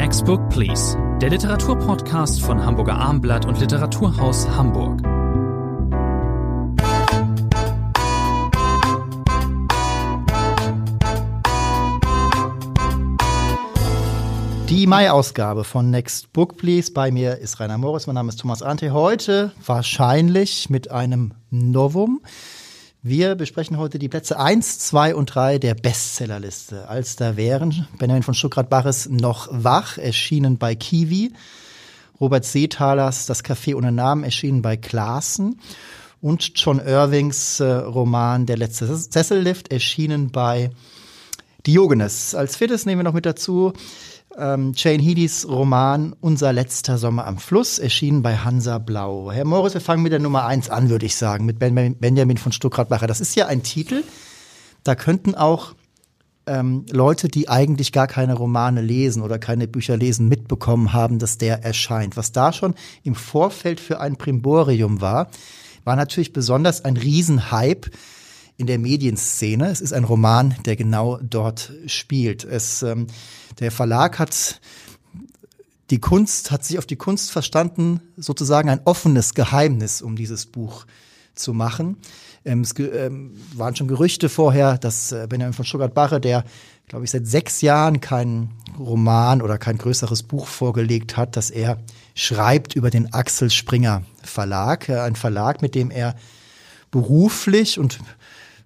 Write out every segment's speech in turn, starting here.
Next Book Please, der Literaturpodcast von Hamburger Armblatt und Literaturhaus Hamburg. Die Mai-Ausgabe von Next Book Please. Bei mir ist Rainer Moritz, mein Name ist Thomas Ante. Heute wahrscheinlich mit einem Novum. Wir besprechen heute die Plätze 1, 2 und 3 der Bestsellerliste. Als da wären Benjamin von Stuckrad-Baches noch wach, erschienen bei Kiwi. Robert Seethalers Das Café ohne Namen, erschienen bei Klaassen. Und John Irvings äh, Roman Der letzte Sessellift, erschienen bei Diogenes. Als viertes nehmen wir noch mit dazu ähm, Jane Headys Roman Unser letzter Sommer am Fluss, erschienen bei Hansa Blau. Herr Morris, wir fangen mit der Nummer eins an, würde ich sagen, mit Benjamin von Stuckrad-Bacher. Das ist ja ein Titel, da könnten auch ähm, Leute, die eigentlich gar keine Romane lesen oder keine Bücher lesen, mitbekommen haben, dass der erscheint. Was da schon im Vorfeld für ein Primborium war, war natürlich besonders ein Riesenhype in der Medienszene. Es ist ein Roman, der genau dort spielt. Es, ähm, der Verlag hat die Kunst, hat sich auf die Kunst verstanden, sozusagen ein offenes Geheimnis um dieses Buch zu machen. Ähm, es ähm, waren schon Gerüchte vorher, dass äh, Benjamin von Stuttgart-Barre, der, glaube ich, seit sechs Jahren keinen Roman oder kein größeres Buch vorgelegt hat, dass er schreibt über den Axel Springer Verlag, äh, ein Verlag, mit dem er beruflich und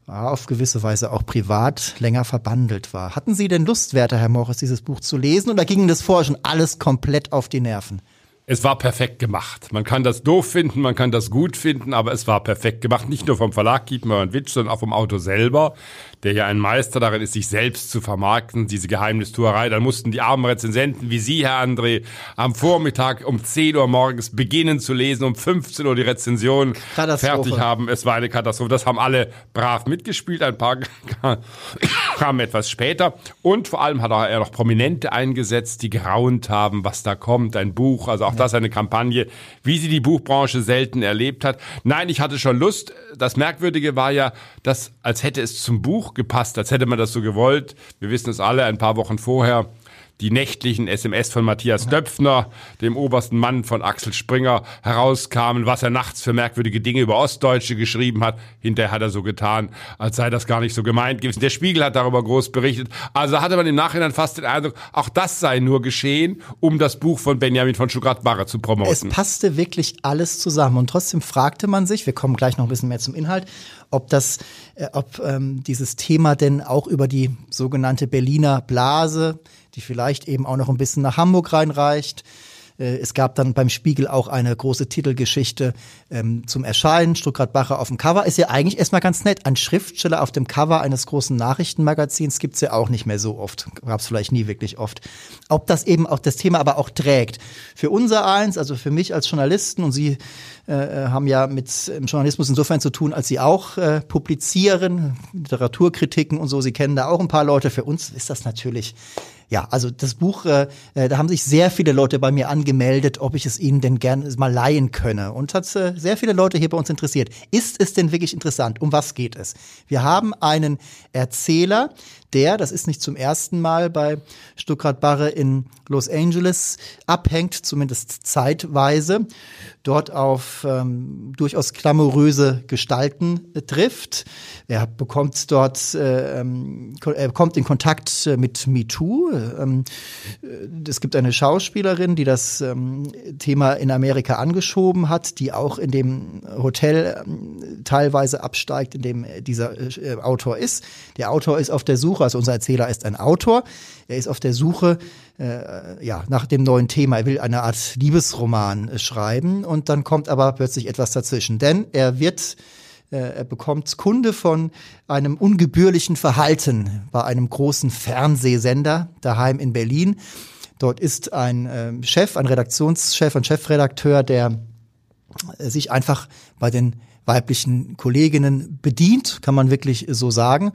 auf gewisse Weise auch privat länger verbandelt war. Hatten Sie denn Lust, Werter Herr Morris, dieses Buch zu lesen oder ging das vorher schon alles komplett auf die Nerven? Es war perfekt gemacht. Man kann das doof finden, man kann das gut finden, aber es war perfekt gemacht. Nicht nur vom Verlag Kiepenheuer und Witsch, sondern auch vom Autor selber, der ja ein Meister darin ist, sich selbst zu vermarkten, diese Geheimnistuerei. Dann mussten die armen Rezensenten wie Sie, Herr André, am Vormittag um 10 Uhr morgens beginnen zu lesen, um 15 Uhr die Rezension fertig haben. Es war eine Katastrophe. Das haben alle brav mitgespielt. Ein paar kamen etwas später. Und vor allem hat er noch Prominente eingesetzt, die geraunt haben, was da kommt. Ein Buch, also auch auch das eine Kampagne, wie sie die Buchbranche selten erlebt hat. Nein, ich hatte schon Lust. Das Merkwürdige war ja, dass als hätte es zum Buch gepasst, als hätte man das so gewollt. Wir wissen es alle ein paar Wochen vorher die nächtlichen SMS von Matthias Döpfner, dem obersten Mann von Axel Springer, herauskamen, was er nachts für merkwürdige Dinge über Ostdeutsche geschrieben hat. Hinterher hat er so getan, als sei das gar nicht so gemeint gewesen. Der Spiegel hat darüber groß berichtet. Also hatte man im Nachhinein fast den Eindruck, auch das sei nur geschehen, um das Buch von Benjamin von Stuttgart-Barre zu promoten. Es passte wirklich alles zusammen und trotzdem fragte man sich, wir kommen gleich noch ein bisschen mehr zum Inhalt, ob das, äh, ob ähm, dieses Thema denn auch über die sogenannte Berliner Blase die vielleicht eben auch noch ein bisschen nach Hamburg reinreicht. Äh, es gab dann beim Spiegel auch eine große Titelgeschichte ähm, zum Erscheinen. Stuttgart-Bacher auf dem Cover ist ja eigentlich erstmal ganz nett. Ein Schriftsteller auf dem Cover eines großen Nachrichtenmagazins gibt's ja auch nicht mehr so oft. Gab's vielleicht nie wirklich oft. Ob das eben auch das Thema aber auch trägt. Für unser eins, also für mich als Journalisten und Sie äh, äh haben ja mit Journalismus insofern zu tun, als Sie auch äh, publizieren, Literaturkritiken und so. Sie kennen da auch ein paar Leute. Für uns ist das natürlich ja, also das Buch, äh, äh, da haben sich sehr viele Leute bei mir angemeldet, ob ich es ihnen denn gerne mal leihen könne. Und hat äh, sehr viele Leute hier bei uns interessiert. Ist es denn wirklich interessant? Um was geht es? Wir haben einen Erzähler, der, das ist nicht zum ersten Mal bei Stuttgart Barre in Los Angeles, abhängt, zumindest zeitweise, dort auf ähm, durchaus glamouröse Gestalten äh, trifft. Er bekommt dort, äh, er kommt in Kontakt äh, mit MeToo. Ähm, äh, es gibt eine Schauspielerin, die das ähm, Thema in Amerika angeschoben hat, die auch in dem Hotel ähm, teilweise absteigt, in dem dieser äh, Autor ist. Der Autor ist auf der Suche also unser Erzähler ist ein Autor. Er ist auf der Suche äh, ja, nach dem neuen Thema. Er will eine Art Liebesroman äh, schreiben und dann kommt aber plötzlich etwas dazwischen. Denn er wird äh, er bekommt Kunde von einem ungebührlichen Verhalten bei einem großen Fernsehsender daheim in Berlin. Dort ist ein äh, Chef, ein Redaktionschef, ein Chefredakteur, der äh, sich einfach bei den weiblichen Kolleginnen bedient, kann man wirklich so sagen.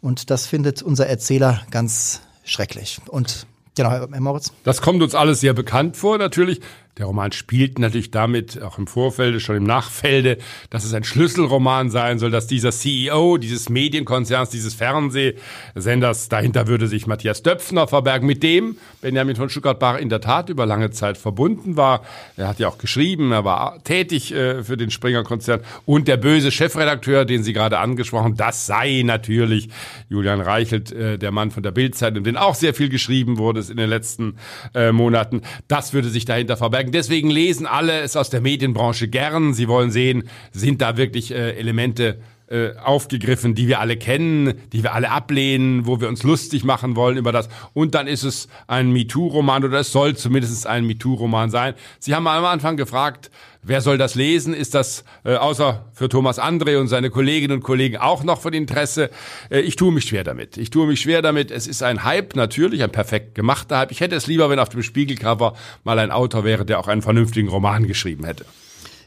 Und das findet unser Erzähler ganz schrecklich. Und Genau, Herr Moritz. Das kommt uns alles sehr bekannt vor, natürlich. Der Roman spielt natürlich damit, auch im Vorfelde, schon im Nachfelde, dass es ein Schlüsselroman sein soll, dass dieser CEO dieses Medienkonzerns, dieses Fernsehsenders, dahinter würde sich Matthias Döpfner verbergen, mit dem Benjamin von Stuttgart-Bach in der Tat über lange Zeit verbunden war. Er hat ja auch geschrieben, er war tätig äh, für den Springer-Konzern und der böse Chefredakteur, den Sie gerade angesprochen, das sei natürlich Julian Reichelt, äh, der Mann von der Bildzeitung, den auch sehr viel geschrieben wurde in den letzten äh, Monaten. Das würde sich dahinter verbergen sagen. Deswegen lesen alle es aus der Medienbranche gern. Sie wollen sehen, sind da wirklich äh, Elemente äh, aufgegriffen, die wir alle kennen, die wir alle ablehnen, wo wir uns lustig machen wollen über das. Und dann ist es ein MeToo-Roman oder es soll zumindest ein MeToo-Roman sein. Sie haben am Anfang gefragt, wer soll das lesen? Ist das äh, außer für Thomas André und seine Kolleginnen und Kollegen auch noch von Interesse? Äh, ich tue mich schwer damit. Ich tue mich schwer damit. Es ist ein Hype natürlich, ein perfekt gemachter Hype. Ich hätte es lieber, wenn auf dem Spiegelcover mal ein Autor wäre, der auch einen vernünftigen Roman geschrieben hätte.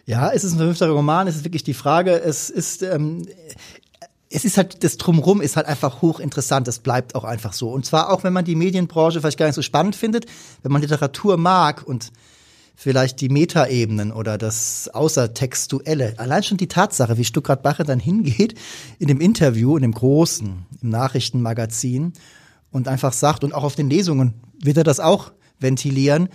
Ja, ist es ein vernünftiger Roman? Es ist wirklich die Frage. Es ist, ähm, es ist halt, das Drumrum ist halt einfach hochinteressant. Das bleibt auch einfach so. Und zwar auch, wenn man die Medienbranche vielleicht gar nicht so spannend findet, wenn man Literatur mag und vielleicht die Metaebenen oder das Außertextuelle. Allein schon die Tatsache, wie Stuttgart-Bache dann hingeht in dem Interview, in dem großen, im Nachrichtenmagazin und einfach sagt, und auch auf den Lesungen wird er das auch ventilieren,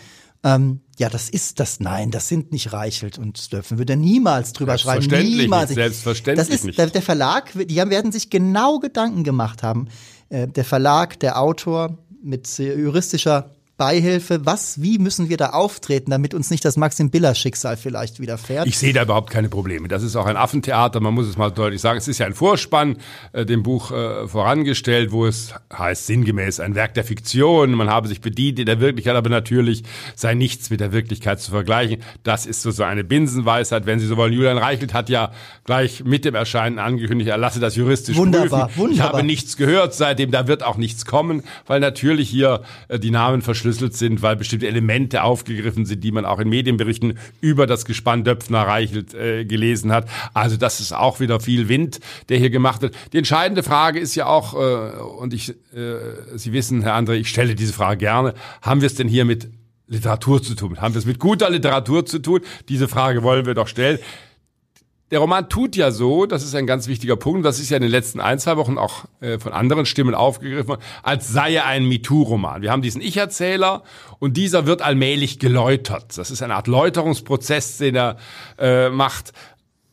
ähm, ja, das ist das. Nein, das sind nicht Reichelt und Stöpfen. Würde er niemals drüber schreiben. Niemals. Nicht, selbstverständlich das ist, nicht. Der, der Verlag, die werden sich genau Gedanken gemacht haben. Äh, der Verlag, der Autor mit juristischer Beihilfe? Was, wie müssen wir da auftreten, damit uns nicht das Maxim Biller Schicksal vielleicht widerfährt? Ich sehe da überhaupt keine Probleme. Das ist auch ein Affentheater, man muss es mal deutlich sagen. Es ist ja ein Vorspann äh, dem Buch äh, vorangestellt, wo es heißt sinngemäß ein Werk der Fiktion. Man habe sich bedient in der Wirklichkeit, aber natürlich sei nichts mit der Wirklichkeit zu vergleichen. Das ist so, so eine Binsenweisheit, wenn Sie so wollen. Julian Reichelt hat ja gleich mit dem Erscheinen angekündigt, er lasse das juristisch wunderbar, prüfen. Wunderbar. Ich habe nichts gehört seitdem, da wird auch nichts kommen, weil natürlich hier äh, die Namen verschlüsselt verschlüsselt sind, weil bestimmte Elemente aufgegriffen sind, die man auch in Medienberichten über das Gespann Döpfner Reichelt äh, gelesen hat. Also das ist auch wieder viel Wind, der hier gemacht wird. Die entscheidende Frage ist ja auch, äh, und ich, äh, Sie wissen, Herr André, ich stelle diese Frage gerne, haben wir es denn hier mit Literatur zu tun? Haben wir es mit guter Literatur zu tun? Diese Frage wollen wir doch stellen der Roman tut ja so, das ist ein ganz wichtiger Punkt, das ist ja in den letzten ein, zwei Wochen auch äh, von anderen Stimmen aufgegriffen, als sei er ein MeToo-Roman. Wir haben diesen Ich-Erzähler und dieser wird allmählich geläutert. Das ist eine Art Läuterungsprozess, den er äh, macht.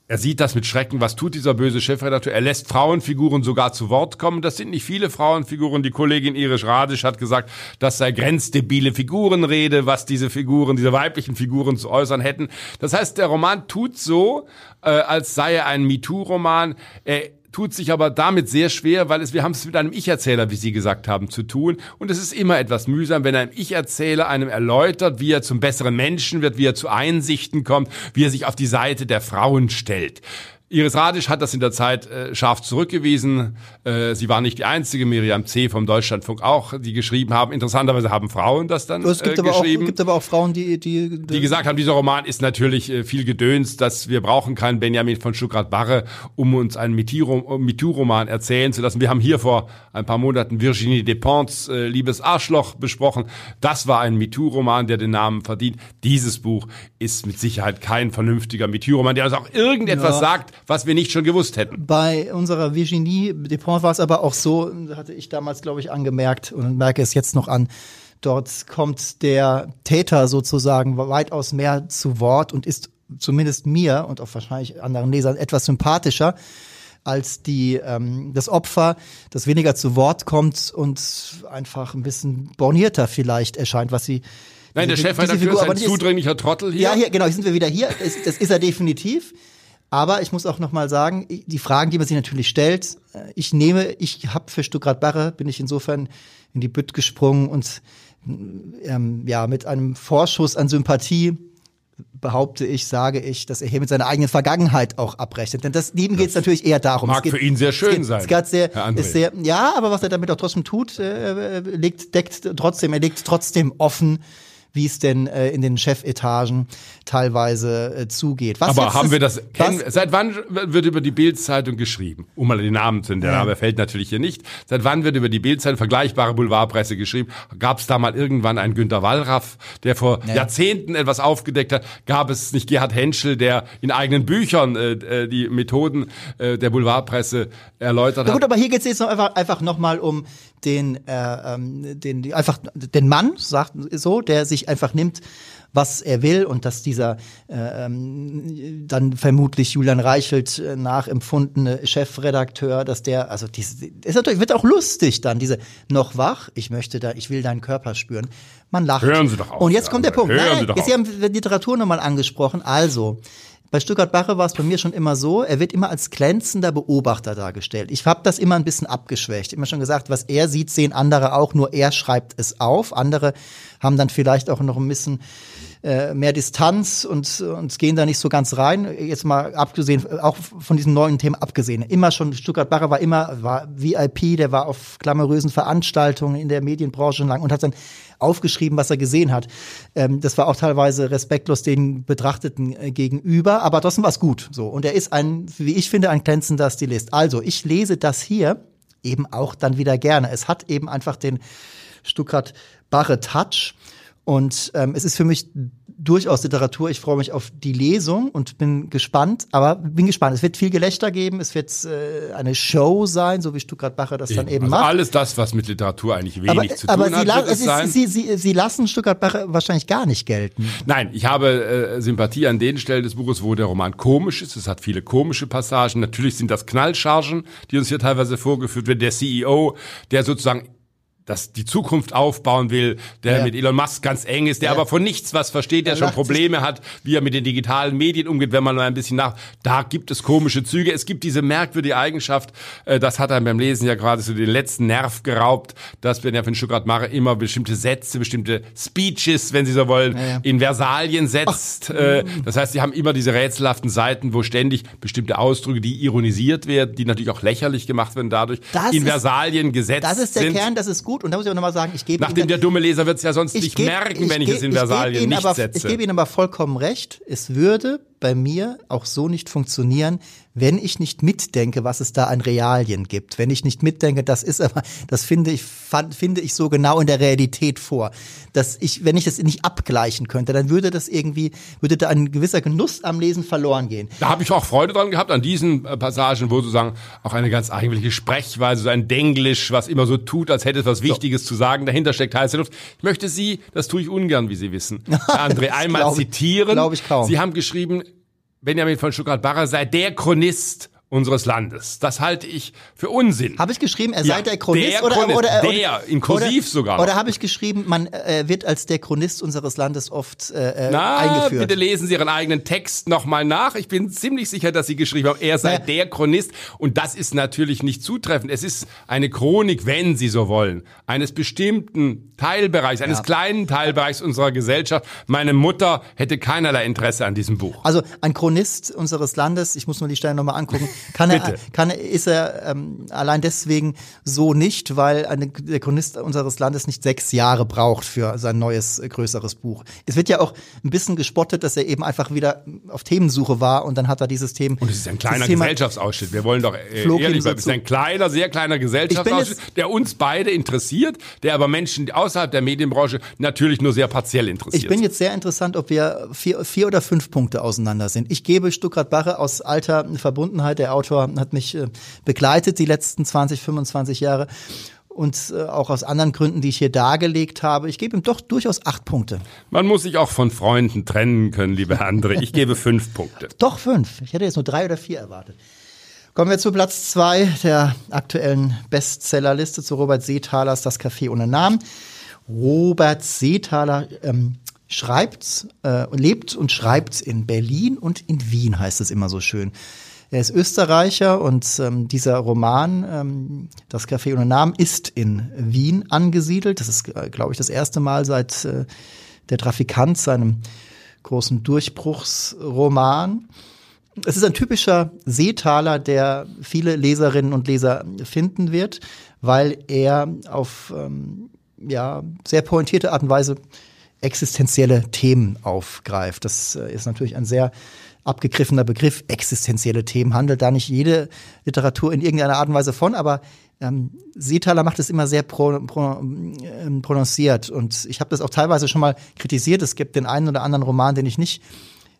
Er sieht das mit Schrecken. Was tut dieser böse Chefredakteur? Er lässt Frauenfiguren sogar zu Wort kommen. Das sind nicht viele Frauenfiguren. Die Kollegin Irisch Radisch hat gesagt, das sei grenzdebile Figurenrede, was diese Figuren, diese weiblichen Figuren zu äußern hätten. Das heißt, der Roman tut so, äh, als sei er ein MeToo-Roman. Er tut sich aber damit sehr schwer, weil es, wir haben es mit einem Ich-Erzähler, wie Sie gesagt haben, zu tun. Und es ist immer etwas mühsam, wenn ein Ich-Erzähler einem erläutert, wie er zum besseren Menschen wird, wie er zu Einsichten kommt, wie er sich auf die Seite der Frauen stellt. Iris Radisch hat das in der Zeit äh, scharf zurückgewiesen. Äh, sie war nicht die einzige, Miriam C. vom Deutschlandfunk auch, die geschrieben haben. Interessanterweise haben Frauen das dann es gibt äh, geschrieben. Auch, gibt aber auch Frauen, die, die, die, die gesagt haben, dieser Roman ist natürlich äh, viel Gedöns, dass wir brauchen keinen Benjamin von Stuttgart-Barre, um uns einen MeToo-Roman erzählen zu lassen. Wir haben hier vor ein paar Monaten Virginie Despentes äh, Liebes Arschloch besprochen. Das war ein MeToo-Roman, der den Namen verdient. Dieses Buch ist mit Sicherheit kein vernünftiger MeToo-Roman, der uns auch irgendetwas Ja. sagt, was wir nicht schon gewusst hätten. Bei unserer Virginie Despentes war es aber auch so, hatte ich damals, glaube ich, angemerkt und merke es jetzt noch an. Dort kommt der Täter sozusagen weitaus mehr zu Wort und ist zumindest mir und auch wahrscheinlich anderen Lesern etwas sympathischer als die ähm, das Opfer, das weniger zu Wort kommt und einfach ein bisschen bornierter vielleicht erscheint, was sie Nein, der Chefredakteur Figur ist aber ein nicht- zudringlicher Trottel hier. ja, hier, genau, hier sind wir wieder hier. Das, das ist er definitiv. Aber ich muss auch noch mal sagen, die Fragen, die man sich natürlich stellt, äh, ich nehme, ich habe für Stuttgart Barre, bin ich insofern in die Bütt gesprungen und ähm, ja, mit einem Vorschuss an Sympathie behaupte ich, sage ich, dass er hier mit seiner eigenen Vergangenheit auch abrechnet. Denn das, ihm geht es natürlich eher darum. mag geht, für ihn sehr schön geht, sein, Es geht sehr, sehr, ja, aber was er damit auch trotzdem tut, äh, legt, deckt trotzdem, er legt trotzdem offen, wie es denn äh, in den Chefetagen teilweise äh, zugeht. Was Aber haben wir das, kennen, seit wann wird über die Bild-Zeitung geschrieben? Um mal den Namen zu nennen, der ja. Name fällt natürlich hier nicht. Seit wann wird über die Bild-Zeitung vergleichbare Boulevardpresse geschrieben? Gab es da mal irgendwann einen Günter Wallraff, der vor ja. Jahrzehnten etwas aufgedeckt hat? Gab es nicht Gerhard Henschel, der in eigenen Büchern äh, äh die Methoden äh, der Boulevardpresse erläutert hat? Na gut, aber hier geht es jetzt noch einfach, einfach nochmal um den, äh, ähm, den, einfach den Mann, sagt so, der sich einfach nimmt, was er will und dass dieser äh, ähm, dann vermutlich Julian Reichelt äh, nachempfundene Chefredakteur, dass der, also diese, ist natürlich, wird auch lustig dann, diese noch wach, ich möchte da, ich will deinen Körper spüren. Man lacht. Hören Sie doch auf. Und jetzt kommt der Punkt. Hören Nein, Sie doch jetzt, Sie haben Literatur nochmal angesprochen. Also, bei Stuttgart Bache war es bei mir schon immer so, er wird immer als glänzender Beobachter dargestellt. Ich habe das immer ein bisschen abgeschwächt. Immer schon gesagt, was er sieht, sehen andere auch, nur er schreibt es auf. Andere haben dann vielleicht auch noch ein bisschen äh, mehr Distanz und, und gehen da nicht so ganz rein. Jetzt mal abgesehen, auch von diesem neuen Thema abgesehen. Immer schon, Stuttgart Bacher war immer, war VIP, der war auf glamourösen Veranstaltungen in der Medienbranche lang und hat dann aufgeschrieben, was er gesehen hat. Ähm, das war auch teilweise respektlos den Betrachteten äh, gegenüber, aber trotzdem war es gut. So. Und er ist ein, wie ich finde, ein glänzender Stilist. Also, ich lese das hier eben auch dann wieder gerne. Es hat eben einfach den Stuttgart Barre Touch. Und ähm, es ist für mich durchaus Literatur. Ich freue mich auf die Lesung und bin gespannt, aber bin gespannt. Es wird viel Gelächter geben, es wird äh, eine Show sein, so wie Stuttgart Bacher das dann eben also macht. Alles das, was mit Literatur eigentlich wenig aber, zu tun aber hat, es sein. Sie, Sie, Sie lassen Stuttgart Bacher wahrscheinlich gar nicht gelten. Nein, ich habe äh, Sympathie an den Stellen des Buches, wo der Roman komisch ist. Es hat viele komische Passagen. Natürlich sind das Knallchargen, die uns hier teilweise vorgeführt werden. Der CEO, der sozusagen das die Zukunft aufbauen will, der ja. mit Elon Musk ganz eng ist, der ja. aber von nichts was versteht, der, der schon Probleme hat, wie er mit den digitalen Medien umgeht, wenn man mal ein bisschen nach, da gibt es komische Züge, es gibt diese merkwürdige Eigenschaft, äh, das hat einem beim Lesen ja gerade so den letzten Nerv geraubt, dass wenn er von Stuttgart mache immer bestimmte Sätze, bestimmte Speeches, wenn Sie so wollen, ja, in Versalien setzt. Äh, das heißt, sie haben immer diese rätselhaften Seiten, wo ständig bestimmte Ausdrücke, die ironisiert werden, die natürlich auch lächerlich gemacht werden dadurch, das in ist, Versalien gesetzt sind. Das ist der sind. Kern, das ist gut gut. Und da muss ich auch nochmal sagen, ich gebe Nachdem Ihnen, der dumme Leser wird es ja sonst nicht geb, merken, wenn ich, ich es in Versalien nicht aber, setze. Ich gebe Ihnen aber vollkommen recht. Es würde bei mir auch so nicht funktionieren, wenn ich nicht mitdenke, was es da an Realien gibt. Wenn ich nicht mitdenke, das ist aber, das finde ich, fand, finde ich so genau in der Realität vor. Dass ich, wenn ich das nicht abgleichen könnte, dann würde das irgendwie, würde da ein gewisser Genuss am Lesen verloren gehen. Da habe ich auch Freude dran gehabt, an diesen äh, Passagen, wo sozusagen auch eine ganz eigentliche Sprechweise, so ein Denglisch, was immer so tut, als hätte es was Wichtiges so. zu sagen, dahinter steckt heiße Luft. Ich möchte Sie, das tue ich ungern, wie Sie wissen, André, einmal glaub, zitieren. Glaube ich kaum. Sie haben geschrieben, Benjamin von Stuttgart-Barre sei der Chronist unseres Landes. Das halte ich für Unsinn. Habe ich geschrieben, er sei ja, der Chronist der oder, Chronist, oder, oder der in kursiv oder, sogar. Oder habe ich geschrieben, man äh, wird als der Chronist unseres Landes oft äh, äh Na, eingeführt. Bitte lesen Sie Ihren eigenen Text nochmal nach. Ich bin ziemlich sicher, dass Sie geschrieben haben, er sei ja. der Chronist und das ist natürlich nicht zutreffend. Es ist eine Chronik, wenn Sie so wollen, eines bestimmten Teilbereichs, eines ja. kleinen Teilbereichs unserer Gesellschaft. Meine Mutter hätte keinerlei Interesse an diesem Buch. Also ein Chronist unseres Landes, ich muss nur die Stelle nochmal angucken, kann er kann, ist er ähm, allein deswegen so nicht, weil eine, der Chronist unseres Landes nicht sechs Jahre braucht für sein neues, äh, größeres Buch. Es wird ja auch ein bisschen gespottet, dass er eben einfach wieder auf Themensuche war und dann hat er dieses Thema. Und es ist ein kleiner Gesellschaftsausschnitt. Wir wollen doch äh, ehrlich bleiben. Es ist ein kleiner, sehr kleiner Gesellschaftsausschnitt, der uns beide interessiert, der aber Menschen außerhalb der Medienbranche natürlich nur sehr partiell interessiert. Ich bin jetzt sehr interessant, ob wir vier, vier oder fünf Punkte auseinander sind. Ich gebe Stuttgart Barre aus alter Verbundenheit. Der Autor hat mich äh, begleitet die letzten 20, 25 Jahre und äh, auch aus anderen Gründen, die ich hier dargelegt habe. Ich gebe ihm doch durchaus acht Punkte. Man muss sich auch von Freunden trennen können, liebe Andre. Ich gebe fünf Punkte. Doch fünf. Ich hätte jetzt nur drei oder vier erwartet. Kommen wir zu Platz zwei der aktuellen Bestsellerliste zu Robert Seethalers Das Café ohne Namen. Robert Seethaler ähm, schreibt, äh, lebt und schreibt in Berlin und in Wien, heißt es immer so schön. Er ist Österreicher und ähm, dieser Roman, ähm, Das Café ohne Namen, ist in Wien angesiedelt. Das ist, äh, glaube ich, das erste Mal seit äh, Der Trafikant, seinem großen Durchbruchsroman. Es ist ein typischer Seetaler, der viele Leserinnen und Leser finden wird, weil er auf ähm, ja, sehr pointierte Art und Weise existenzielle Themen aufgreift. Das äh, ist natürlich ein sehr abgegriffener Begriff. Existenzielle Themen handelt da nicht jede Literatur in irgendeiner Art und Weise von, aber ähm, Seethaler macht es immer sehr pro, pro, ähm, prononciert und ich habe das auch teilweise schon mal kritisiert. Es gibt den einen oder anderen Roman, den ich nicht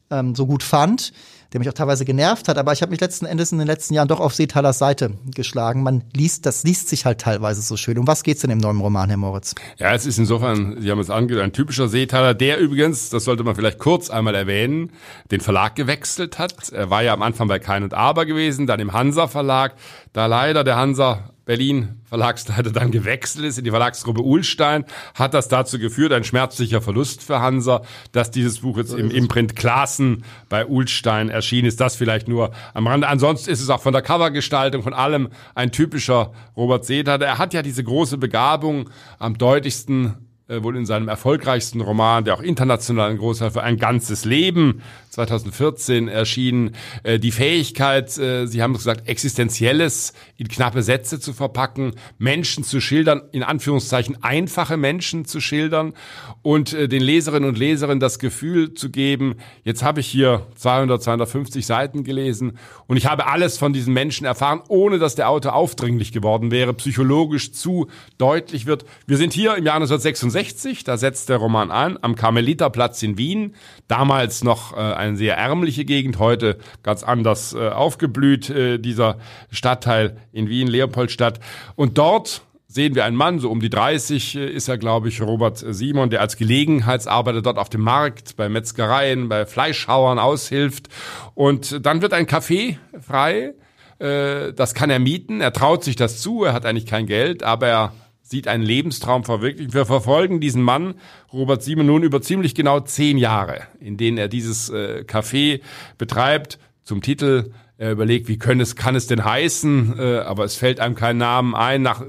ähm, so gut fand der mich auch teilweise genervt hat. Aber ich habe mich letzten Endes in den letzten Jahren doch auf Seethalers Seite geschlagen. Man liest, das liest sich halt teilweise so schön. Um was geht's denn im neuen Roman, Herr Moritz? Ja, es ist insofern, Sie haben es angedeutet, ein typischer Seetaler, der übrigens, das sollte man vielleicht kurz einmal erwähnen, den Verlag gewechselt hat. Er war ja am Anfang bei Kein und Aber gewesen, dann im Hansa Verlag. Da leider der Hansa Berlin Verlagsleiter dann gewechselt ist in die Verlagsgruppe Uhlstein, hat das dazu geführt, ein schmerzlicher Verlust für Hansa, dass dieses Buch jetzt im Imprint Klassen bei Uhlstein erschienen ist. Das vielleicht nur am Rande. Ansonsten ist es auch von der Covergestaltung, von allem ein typischer Robert Seethaler. Er hat ja diese große Begabung, am deutlichsten äh, wohl in seinem erfolgreichsten Roman, der auch international ein großer für ein ganzes Leben 2014 erschienen, äh, die Fähigkeit, äh, Sie haben gesagt, existenzielles in knappe Sätze zu verpacken, Menschen zu schildern, in Anführungszeichen einfache Menschen zu schildern und äh, den Leserinnen und Leserinnen das Gefühl zu geben, jetzt habe ich hier 200, 250 Seiten gelesen und ich habe alles von diesen Menschen erfahren, ohne dass der Autor aufdringlich geworden wäre, psychologisch zu deutlich wird. Wir sind hier im Jahr 1966, da setzt der Roman an, am Karmeliterplatz in Wien, damals noch äh, eine sehr ärmliche Gegend, heute ganz anders äh, aufgeblüht, äh, dieser Stadtteil in Wien, Leopoldstadt. Und dort sehen wir einen Mann, so um die 30 äh, ist er, glaube ich, Robert Simon, der als Gelegenheitsarbeiter dort auf dem Markt, bei Metzgereien, bei Fleischhauern aushilft. Und dann wird ein Café frei. Äh, das kann er mieten. Er traut sich das zu. Er hat eigentlich kein Geld, aber er sieht einen Lebenstraum verwirklichen. Wir verfolgen diesen Mann, Robert Siemen, nun über ziemlich genau zehn Jahre, in denen er dieses äh, Café betreibt. Zum Titel, er überlegt, wie können es, kann es denn heißen, äh, aber es fällt einem kein Namen ein. Nach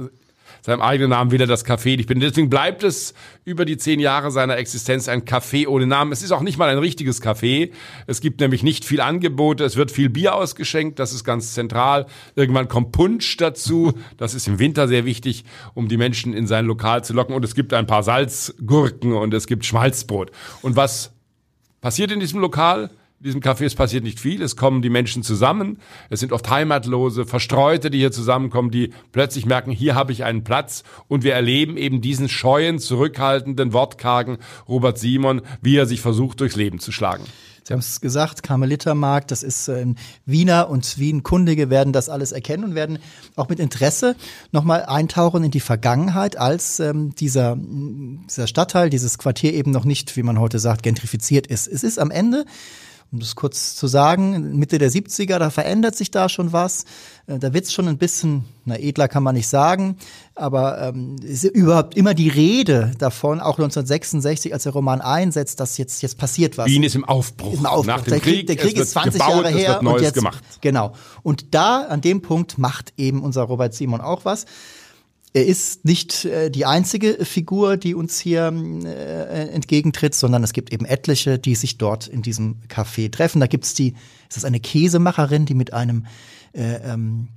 seinem eigenen Namen will er das Café nicht bin. Deswegen bleibt es über die zehn Jahre seiner Existenz ein Café ohne Namen. Es ist auch nicht mal ein richtiges Café. Es gibt nämlich nicht viel Angebote. Es wird viel Bier ausgeschenkt. Das ist ganz zentral. Irgendwann kommt Punsch dazu. Das ist im Winter sehr wichtig, um die Menschen in sein Lokal zu locken. Und es gibt ein paar Salzgurken und es gibt Schmalzbrot. Und was passiert in diesem Lokal? In diesem Café es passiert nicht viel. Es kommen die Menschen zusammen. Es sind oft Heimatlose, Verstreute, die hier zusammenkommen, die plötzlich merken, hier habe ich einen Platz. Und wir erleben eben diesen scheuen, zurückhaltenden, wortkargen Robert Simon, wie er sich versucht, durchs Leben zu schlagen. Sie haben es gesagt, Karmelitermarkt, das ist äh, Wiener und Wien-Kundige werden das alles erkennen und werden auch mit Interesse nochmal eintauchen in die Vergangenheit, als ähm, dieser, dieser Stadtteil, dieses Quartier eben noch nicht, wie man heute sagt, gentrifiziert ist. Es ist am Ende um das kurz zu sagen, Mitte der 70er, da verändert sich da schon was. Äh, da wird's schon ein bisschen, na edler kann man nicht sagen, aber ähm, ist überhaupt immer die Rede davon, auch 1966, als der Roman einsetzt, dass jetzt, jetzt passiert was. Wien ist im Aufbruch. Im Aufbruch. Nach dem der Krieg, der Krieg ist 20 gebaut, Jahre her. Es wird Neues und jetzt, gemacht. Genau. Und da, an dem Punkt, macht eben unser Robert Simon auch was. Er ist nicht äh, die einzige Figur, die uns hier äh, entgegentritt, sondern es gibt eben etliche, die sich dort in diesem Café treffen. Da gibt's die, ist das eine Käsemacherin, die mit einem äh, ähm,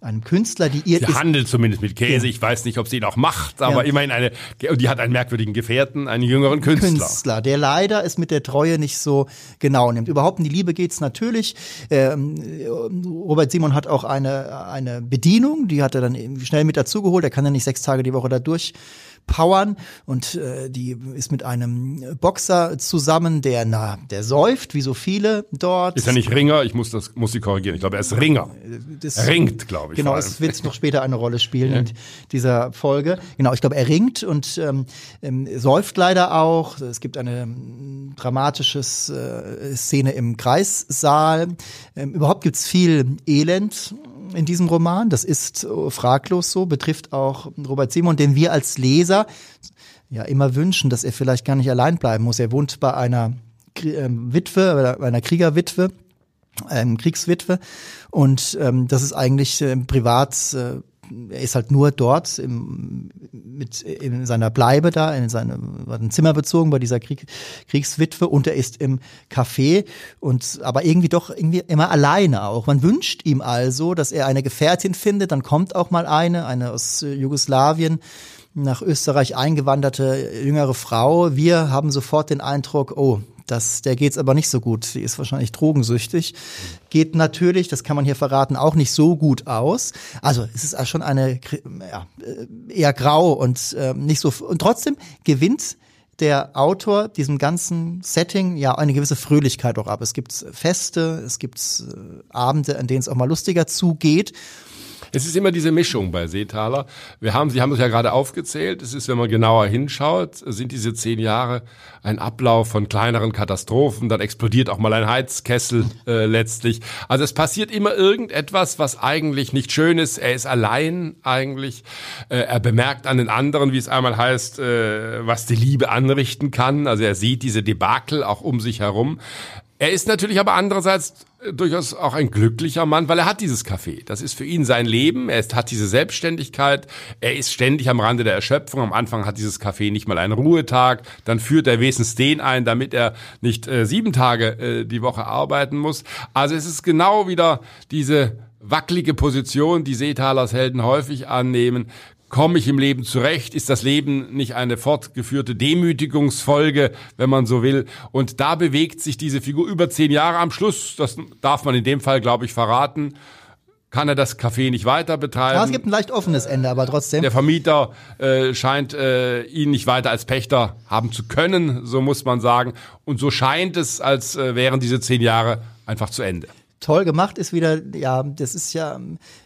einem Künstler, die ihr Sie handelt zumindest mit Käse. Ja. Ich weiß nicht, ob sie ihn auch macht, aber Ja. immerhin eine, die hat einen merkwürdigen Gefährten, einen jüngeren Künstler. Künstler, der leider es mit der Treue nicht so genau nimmt. Überhaupt um die Liebe geht's natürlich. Ähm, Robert Simon hat auch eine, eine Bedienung, die hat er dann schnell mit dazugeholt. Er kann ja nicht sechs Tage die Woche da durchpowern und äh, die ist mit einem Boxer zusammen, der na, der säuft, wie so viele dort. Ist er nicht Ringer? Ich muss das, muss sie korrigieren. Ich glaube, er ist Ringer. Das- Er ringt, glaube ich. Genau, es wird noch später eine Rolle spielen in dieser Folge. Genau, ich glaube, er ringt und ähm, ähm, säuft leider auch. Es gibt eine ähm, dramatische äh, Szene im Kreissaal. Ähm, überhaupt gibt's viel Elend in diesem Roman. Das ist äh, fraglos so, betrifft auch Robert Simon, den wir als Leser ja immer wünschen, dass er vielleicht gar nicht allein bleiben muss. Er wohnt bei einer ähm, Witwe, bei einer Kriegerwitwe ähm, Kriegswitwe und ähm, das ist eigentlich äh, privat äh, er ist halt nur dort im, mit in seiner Bleibe da, in seinem hat ein Zimmer bezogen bei dieser Krieg, Kriegswitwe und er ist im Café und aber irgendwie doch irgendwie immer alleine auch. Man wünscht ihm also, dass er eine Gefährtin findet, dann kommt auch mal eine, eine aus Jugoslawien, nach Österreich eingewanderte jüngere Frau. Wir haben sofort den Eindruck, oh, das, der geht's aber nicht so gut. Die ist wahrscheinlich drogensüchtig. Geht natürlich, das kann man hier verraten, auch nicht so gut aus. Also es ist schon eine ja, eher grau und äh, nicht so. Und trotzdem gewinnt der Autor diesem ganzen Setting ja eine gewisse Fröhlichkeit auch ab. Es gibt Feste, es gibt äh, Abende, an denen es auch mal lustiger zugeht. Es ist immer diese Mischung bei Seetaler. Wir haben, Sie haben es ja gerade aufgezählt. Es ist, wenn man genauer hinschaut, sind diese zehn Jahre ein Ablauf von kleineren Katastrophen. Dann explodiert auch mal ein Heizkessel äh, letztlich. Also es passiert immer irgendetwas, was eigentlich nicht schön ist. Er ist allein eigentlich. Äh, er bemerkt an den anderen, wie es einmal heißt, äh, was die Liebe anrichten kann. Also er sieht diese Debakel auch um sich herum. Er ist natürlich aber andererseits äh, durchaus auch ein glücklicher Mann, weil er hat dieses Café. Das ist für ihn sein Leben. Er hat diese Selbstständigkeit. Er ist ständig am Rande der Erschöpfung. Am Anfang hat dieses Café nicht mal einen Ruhetag. Dann führt er wenigstens den ein, damit er nicht äh, sieben Tage äh, die Woche arbeiten muss. Also es ist genau wieder diese wackelige Position, die Seetalers Helden häufig annehmen. Komme ich im Leben zurecht? Ist das Leben nicht eine fortgeführte Demütigungsfolge, wenn man so will? Und da bewegt sich diese Figur über zehn Jahre am Schluss. Das darf man in dem Fall, glaube ich, verraten. Kann er das Café nicht weiter betreiben? Ja, es gibt ein leicht offenes Ende, aber trotzdem. Der Vermieter äh, scheint äh, ihn nicht weiter als Pächter haben zu können, so muss man sagen. Und so scheint es, als äh, wären diese zehn Jahre einfach zu Ende toll gemacht ist wieder, ja, das ist ja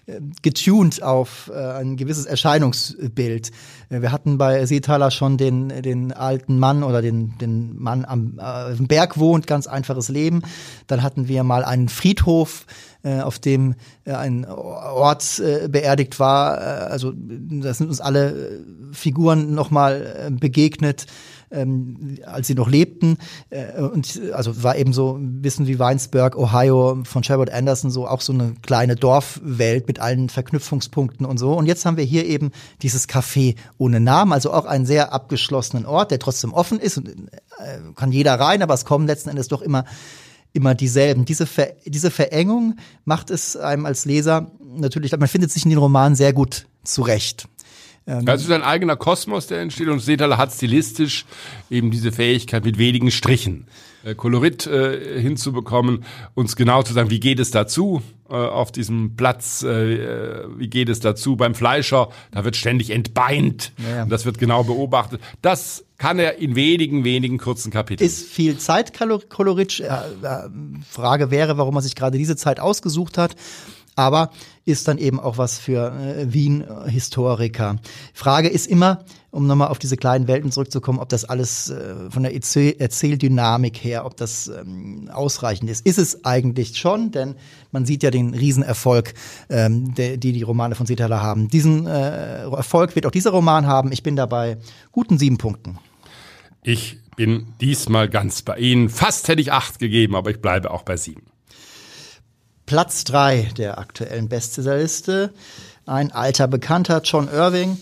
äh, getuned auf äh, ein gewisses Erscheinungsbild. Äh, wir hatten bei Seethaler schon den, den alten Mann oder den, den Mann am äh, Berg wohnt, ganz einfaches Leben. Dann hatten wir mal einen Friedhof, äh, auf dem äh, ein Ort beerdigt war. Also da sind uns alle Figuren nochmal begegnet ähm, als sie noch lebten. Äh, und also war eben so ein bisschen wie Weinsberg, Ohio von Sherwood Anderson, so auch so eine kleine Dorfwelt mit allen Verknüpfungspunkten und so. Und jetzt haben wir hier eben dieses Café ohne Namen, also auch einen sehr abgeschlossenen Ort, der trotzdem offen ist und äh, kann jeder rein, aber es kommen letzten Endes doch immer immer dieselben. Diese, Ver diese Verengung macht es einem als Leser natürlich, man findet sich in den Romanen sehr gut zurecht. Ähm, es ist ein eigener Kosmos, der entsteht und Seetaler hat stilistisch eben diese Fähigkeit mit wenigen Strichen äh, Kolorit äh, hinzubekommen, uns genau zu sagen, wie geht es dazu äh, auf diesem Platz, äh, äh wie geht es dazu beim Fleischer, da wird ständig entbeint ja, ja. und das wird genau beobachtet. Das kann er in wenigen, wenigen kurzen Kapiteln. Ist viel Zeitkolorit. Äh, Frage wäre, warum er sich gerade diese Zeit ausgesucht hat aber ist dann eben auch was für äh, Wien-Historiker. Frage ist immer, um nochmal auf diese kleinen Welten zurückzukommen, ob das alles äh, von der Erzähl Erzähldynamik her, ob das ähm, ausreichend ist. Ist es eigentlich schon, denn man sieht ja den Riesenerfolg, ähm, der, die die Romane von Sitaler haben. Diesen äh, Erfolg wird auch dieser Roman haben. Ich bin dabei guten sieben Punkten. Ich bin diesmal ganz bei Ihnen. Fast hätte ich acht gegeben, aber ich bleibe auch bei sieben. Platz drei der aktuellen Bestsellerliste. Ein alter Bekannter, John Irving.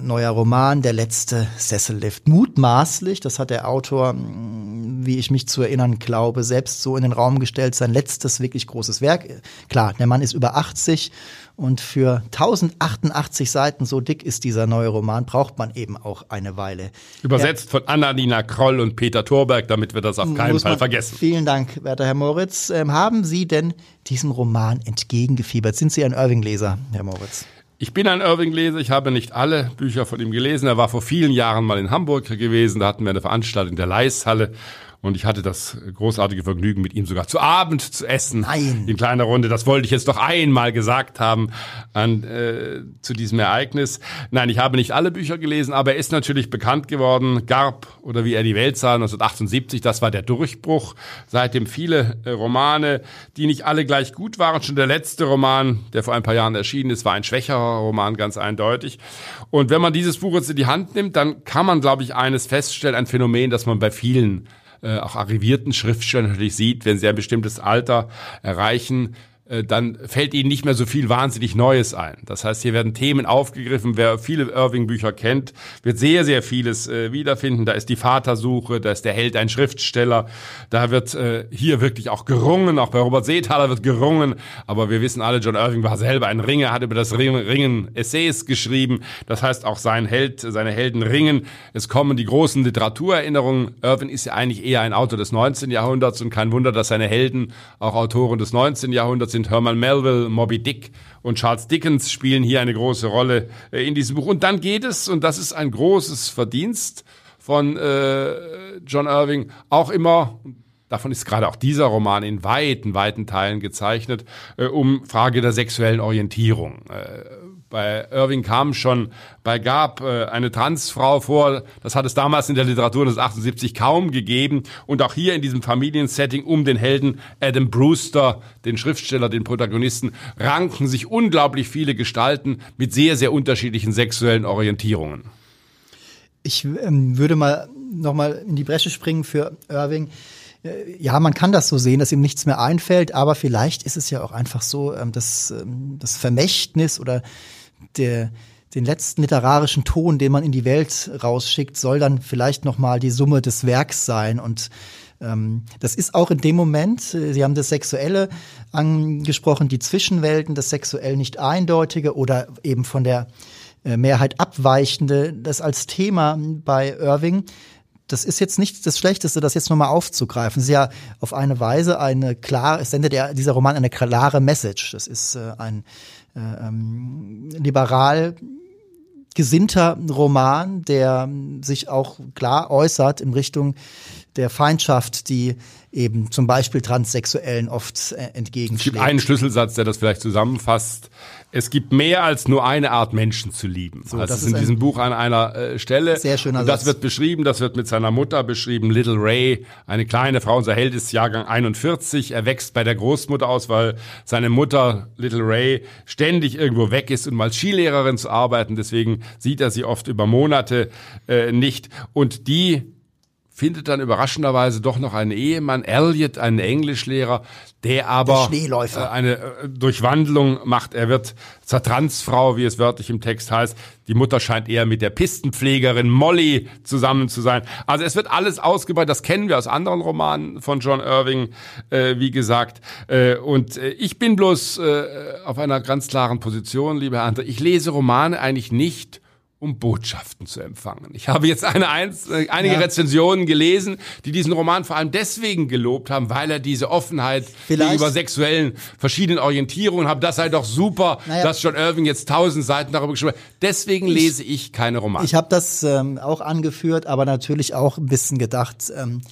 Neuer Roman, der letzte Sessellift. Mutmaßlich, das hat der Autor, wie ich mich zu erinnern glaube, selbst so in den Raum gestellt, sein letztes wirklich großes Werk. Klar, der Mann ist über 80 und für 1088 Seiten, so dick ist dieser neue Roman, braucht man eben auch eine Weile. Übersetzt ja. von Annalena Kroll und Peter Thorberg, damit wir das auf keinen Fall vergessen. Vielen Dank, werter Herr Moritz. Ähm, haben Sie denn diesem Roman entgegengefiebert? Sind Sie ein Irving-Leser, Herr Moritz? Ich bin ein Irving-Leser. Ich habe nicht alle Bücher von ihm gelesen. Er war vor vielen Jahren mal in Hamburg gewesen. Da hatten wir eine Veranstaltung in der Leishalle. Und ich hatte das großartige Vergnügen, mit ihm sogar zu Abend zu essen. Nein. In kleiner Runde. Das wollte ich jetzt doch einmal gesagt haben an, äh, zu diesem Ereignis. Nein, ich habe nicht alle Bücher gelesen, aber er ist natürlich bekannt geworden. Garb oder wie er die Welt sah, 1978, das war der Durchbruch. Seitdem viele äh, Romane, die nicht alle gleich gut waren. Schon der letzte Roman, der vor ein paar Jahren erschienen ist, war ein schwächerer Roman, ganz eindeutig. Und wenn man dieses Buch jetzt in die Hand nimmt, dann kann man, glaube ich, eines feststellen, ein Phänomen, das man bei vielen äh, auch arrivierten Schriftstellern natürlich sieht, wenn sie ein bestimmtes Alter erreichen, dann fällt ihnen nicht mehr so viel wahnsinnig Neues ein. Das heißt, hier werden Themen aufgegriffen. Wer viele Irving-Bücher kennt, wird sehr, sehr vieles äh, wiederfinden. Da ist die Vatersuche, da ist der Held ein Schriftsteller. Da wird äh, hier wirklich auch gerungen. Auch bei Robert Seethaler wird gerungen. Aber wir wissen alle, John Irving war selber ein Ringer, hat über das Ringen Essays geschrieben. Das heißt, auch sein Held, seine Helden ringen. Es kommen die großen Literaturerinnerungen. Irving ist ja eigentlich eher ein Autor des 19. Jahrhunderts und kein Wunder, dass seine Helden auch Autoren des 19. Jahrhunderts sind Herman Melville, Moby Dick und Charles Dickens spielen hier eine große Rolle äh, in diesem Buch. Und dann geht es, und das ist ein großes Verdienst von äh, John Irving, auch immer, davon ist gerade auch dieser Roman in weiten, weiten Teilen gezeichnet, äh, um Frage der sexuellen Orientierung. Äh, bei Irving kam schon bei Gab äh, eine Transfrau vor. Das hat es damals in der Literatur des 78 kaum gegeben. Und auch hier in diesem Familiensetting um den Helden Adam Brewster, den Schriftsteller, den Protagonisten, ranken sich unglaublich viele Gestalten mit sehr, sehr unterschiedlichen sexuellen Orientierungen. Ich ähm, würde mal nochmal in die Bresche springen für Irving äh, ja, man kann das so sehen, dass ihm nichts mehr einfällt, aber vielleicht ist es ja auch einfach so, ähm, dass ähm, das Vermächtnis oder der, den letzten literarischen Ton, den man in die Welt rausschickt, soll dann vielleicht nochmal die Summe des Werks sein. Und ähm, das ist auch in dem Moment, äh, Sie haben das Sexuelle angesprochen, die Zwischenwelten, das sexuell nicht eindeutige oder eben von der äh, Mehrheit abweichende, das als Thema bei Irving das ist jetzt nicht das Schlechteste, das jetzt nochmal aufzugreifen. Es ist ja auf eine Weise eine klare, es sendet ja dieser Roman eine klare Message. Das ist äh, ein ähm, liberal gesinnter Roman, der sich auch klar äußert in Richtung der Feindschaft, die eben zum Beispiel Transsexuellen oft äh, entgegenschlägt. Es gibt einen Schlüsselsatz, der das vielleicht zusammenfasst. Es gibt mehr als nur eine Art Menschen zu lieben. So, also das ist in diesem Buch an einer äh, Stelle. Sehr schöner Und das Satz. wird beschrieben, das wird mit seiner Mutter beschrieben. Little Ray, eine kleine Frau, unser Held ist Jahrgang 41. Er wächst bei der Großmutter aus, weil seine Mutter, Little Ray, ständig irgendwo weg ist, um als Skilehrerin zu arbeiten. Deswegen sieht er sie oft über Monate äh, nicht. Und die findet dann überraschenderweise doch noch einen Ehemann, Elliot, einen Englischlehrer, der aber der äh, eine äh, Durchwandlung macht. Er wird zur Transfrau, wie es wörtlich im Text heißt. Die Mutter scheint eher mit der Pistenpflegerin Molly zusammen zu sein. Also es wird alles ausgebaut. Das kennen wir aus anderen Romanen von John Irving, äh, wie gesagt. Äh, und äh, ich bin bloß äh, auf einer ganz klaren Position, lieber Herr Ante. Ich lese Romane eigentlich nicht, um Botschaften zu empfangen. Ich habe jetzt eine, äh, einige ja. Rezensionen gelesen, die diesen Roman vor allem deswegen gelobt haben, weil er diese Offenheit Vielleicht. gegenüber sexuellen verschiedenen Orientierungen hat. Das sei doch super, naja. dass John Irving jetzt tausend Seiten darüber geschrieben hat. Deswegen ich, lese ich keine Romane. Ich habe das ähm, auch angeführt, aber natürlich auch ein bisschen gedacht, ähm,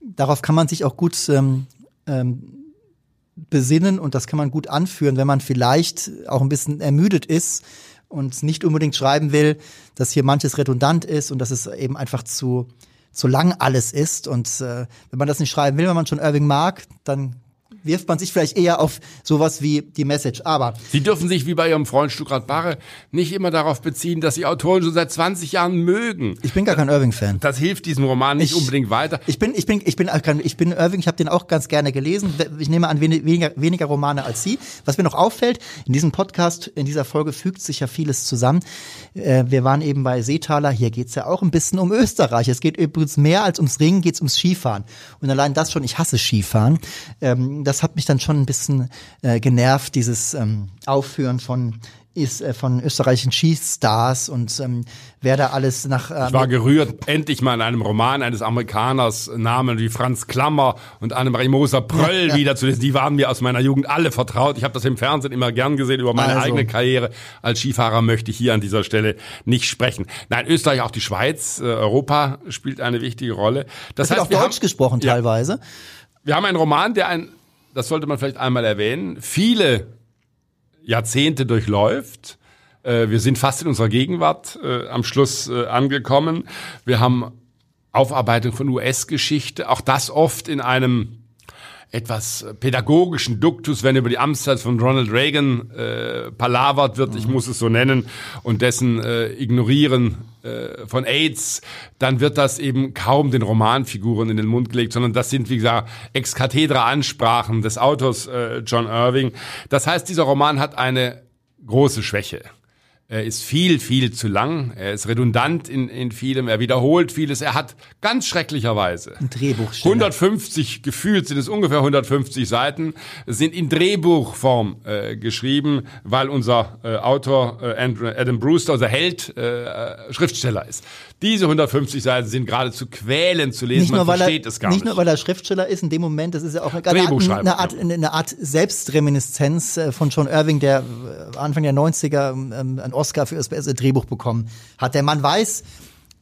darauf kann man sich auch gut ähm, ähm, besinnen und das kann man gut anführen, wenn man vielleicht auch ein bisschen ermüdet ist und nicht unbedingt schreiben will, dass hier manches redundant ist und dass es eben einfach zu, zu lang alles ist. Und äh, wenn man das nicht schreiben will, wenn man schon Irving mag, dann wirft man sich vielleicht eher auf sowas wie die Message. Aber Sie dürfen sich wie bei Ihrem Freund Stuckrad Barre nicht immer darauf beziehen, dass Sie Autoren schon seit 20 Jahren mögen. Ich bin gar kein Irving-Fan. Das hilft diesem Roman nicht ich, unbedingt weiter. Ich bin, ich bin, ich bin, ich bin Irving. Ich habe den auch ganz gerne gelesen. Ich nehme an weniger, weniger Romane als Sie. Was mir noch auffällt in diesem Podcast, in dieser Folge fügt sich ja vieles zusammen. Äh, wir waren eben bei Seetaler. Hier geht's ja auch ein bisschen um Österreich. Es geht übrigens mehr als ums Ringen, geht's ums Skifahren. Und allein das schon. Ich hasse Skifahren. Ähm, das hat mich dann schon ein bisschen äh, genervt, dieses ähm, Aufführen von ist äh, von österreichischen Skistars und ähm, wer da alles nach. Äh, ich war gerührt, endlich mal in einem Roman eines Amerikaners Namen wie Franz Klammer und Annemarie Moser Pröll ja, ja. wieder zu lesen. Die waren mir aus meiner Jugend alle vertraut. Ich habe das im Fernsehen immer gern gesehen über meine also. eigene Karriere. Als Skifahrer möchte ich hier an dieser Stelle nicht sprechen. Nein, Österreich, auch die Schweiz, äh, Europa spielt eine wichtige Rolle. Das, das heißt, wird auch Deutsch haben, gesprochen teilweise. Ja, wir haben einen Roman, der ein das sollte man vielleicht einmal erwähnen, viele Jahrzehnte durchläuft. Äh, wir sind fast in unserer Gegenwart äh, am Schluss äh, angekommen. Wir haben Aufarbeitung von US-Geschichte, auch das oft in einem etwas pädagogischen Duktus, wenn über die Amtszeit von Ronald Reagan äh, palavert wird, ich muss es so nennen, und dessen äh, Ignorieren äh, von AIDS, dann wird das eben kaum den Romanfiguren in den Mund gelegt, sondern das sind, wie gesagt, ex cathedra Ansprachen des Autors äh, John Irving. Das heißt, dieser Roman hat eine große Schwäche. Er ist viel, viel zu lang. Er ist redundant in, in vielem. Er wiederholt vieles. Er hat ganz schrecklicherweise Ein Drehbuch. 150, gefühlt sind es ungefähr 150 Seiten, sind in Drehbuchform äh, geschrieben, weil unser äh, Autor äh, Andrew, Adam Brewster, unser Held, äh, äh, Schriftsteller ist. Diese 150 Seiten sind geradezu quälend zu lesen. Nicht nur, Man weil versteht er, es gar nicht nicht. nur, weil er Schriftsteller ist, in dem Moment, das ist ja auch eine, eine, Art, eine, Art, eine Art Selbstreminiszenz äh, von John Irving, der äh, Anfang der 90er ähm, einen Oscar für das beste Drehbuch bekommen hat. Der Mann weiß,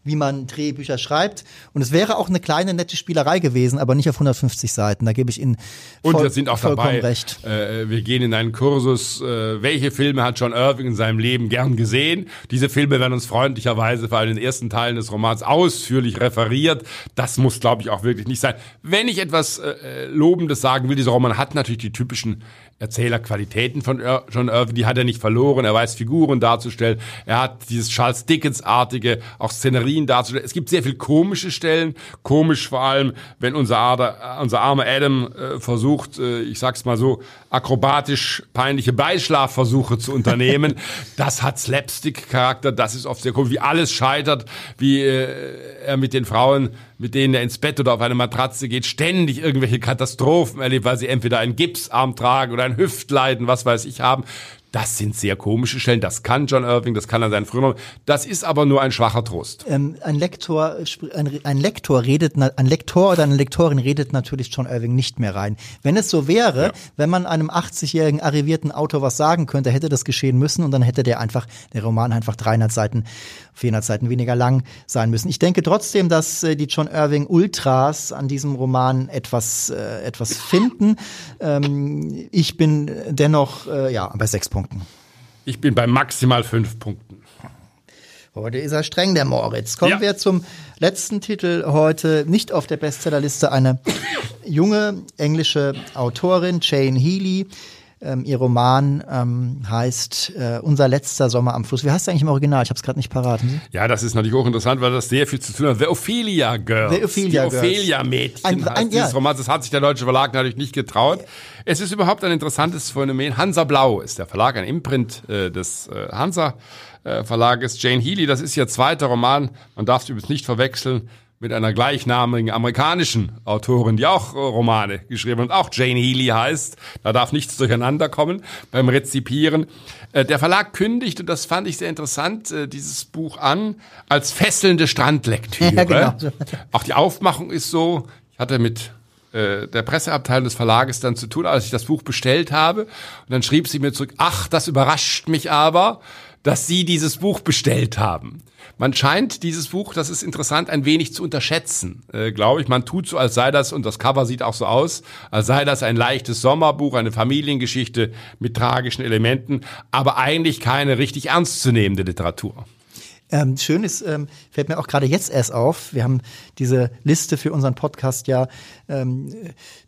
wie man Drehbücher schreibt. Und es wäre auch eine kleine, nette Spielerei gewesen, aber nicht auf 150 Seiten. Da gebe ich Ihnen Und voll, wir sind auch vollkommen dabei. recht. Äh, wir gehen in einen Kursus. Äh, welche Filme hat John Irving in seinem Leben gern gesehen? Diese Filme werden uns freundlicherweise vor allem in den ersten Teilen des Romans ausführlich referiert. Das muss, glaube ich, auch wirklich nicht sein. Wenn ich etwas äh, Lobendes sagen will, dieser Roman hat natürlich die typischen Erzählerqualitäten von Ir John Irving, die hat er nicht verloren. Er weiß Figuren darzustellen. Er hat dieses Charles Dickens-artige, auch Szenerien darzustellen. Es gibt sehr viel komische Stellen. Komisch vor allem, wenn unser, Ader, unser armer Adam äh, versucht, äh, ich sag's mal so, akrobatisch peinliche Beischlafversuche zu unternehmen. das hat Slapstick-Charakter. Das ist oft sehr komisch, wie alles scheitert, wie äh, er mit den Frauen mit denen er ins Bett oder auf eine Matratze geht, ständig irgendwelche Katastrophen erlebt, weil sie entweder einen Gipsarm tragen oder ein Hüftleiden, was weiß ich haben. Das sind sehr komische Stellen. Das kann John Irving, das kann er seinen früheren. Das ist aber nur ein schwacher Trost. Ähm, ein Lektor, spr- ein, ein Lektor redet, ein Lektor oder eine Lektorin redet natürlich John Irving nicht mehr rein. Wenn es so wäre, wenn man einem 80-jährigen arrivierten Autor was sagen könnte, hätte das geschehen müssen und dann hätte der einfach, der Roman einfach 300 Seiten, 400 Seiten weniger lang sein müssen. Ich denke trotzdem, dass äh, die John Irving Ultras an diesem Roman etwas, äh, etwas finden. Ähm, ich bin dennoch, äh, ja, bei sechs Punkten. Ich bin bei maximal fünf Punkten. Heute ist er streng, der Moritz. Kommen Ja. wir zum letzten Titel heute. Nicht auf der Bestsellerliste eine junge englische Autorin, Jane Healy. Ähm, ihr Roman ähm, heißt äh, Unser letzter Sommer am Fluss. Wie heißt es eigentlich im Original? Ich habe es gerade nicht parat. Hm? Ja, das ist natürlich hochinteressant, weil das sehr viel zu tun hat. The Ophelia Girls. The Ophelia Die Girls. Ophelia-Mädchen Ein- heißt ein- dieses ja. Roman. Das hat sich der deutsche Verlag natürlich nicht getraut. Es ist überhaupt ein interessantes Phänomen. Hansa Blau ist der Verlag, ein Imprint äh, des äh, Hansa äh, Verlages. Jane Healy, das ist ihr zweiter Roman. Man darf es übrigens nicht verwechseln mit einer gleichnamigen amerikanischen Autorin, die auch äh, Romane geschrieben und auch Jane Healy heißt. Da darf nichts durcheinander kommen beim Rezipieren. Äh, der Verlag kündigt, und das fand ich sehr interessant, äh, dieses Buch an als fesselnde Strandlektüre. Ja, genau. Auch die Aufmachung ist so, ich hatte mit der Presseabteilung des Verlages dann zu tun, als ich das Buch bestellt habe. Und dann schrieb sie mir zurück, ach, das überrascht mich aber, dass Sie dieses Buch bestellt haben. Man scheint dieses Buch, das ist interessant, ein wenig zu unterschätzen, äh, glaube ich. Man tut so, als sei das, und das Cover sieht auch so aus, als sei das ein leichtes Sommerbuch, eine Familiengeschichte mit tragischen Elementen, aber eigentlich keine richtig ernstzunehmende Literatur. Ähm, schön ist, ähm, fällt mir auch gerade jetzt erst auf, wir haben diese Liste für unseren Podcast ja ähm,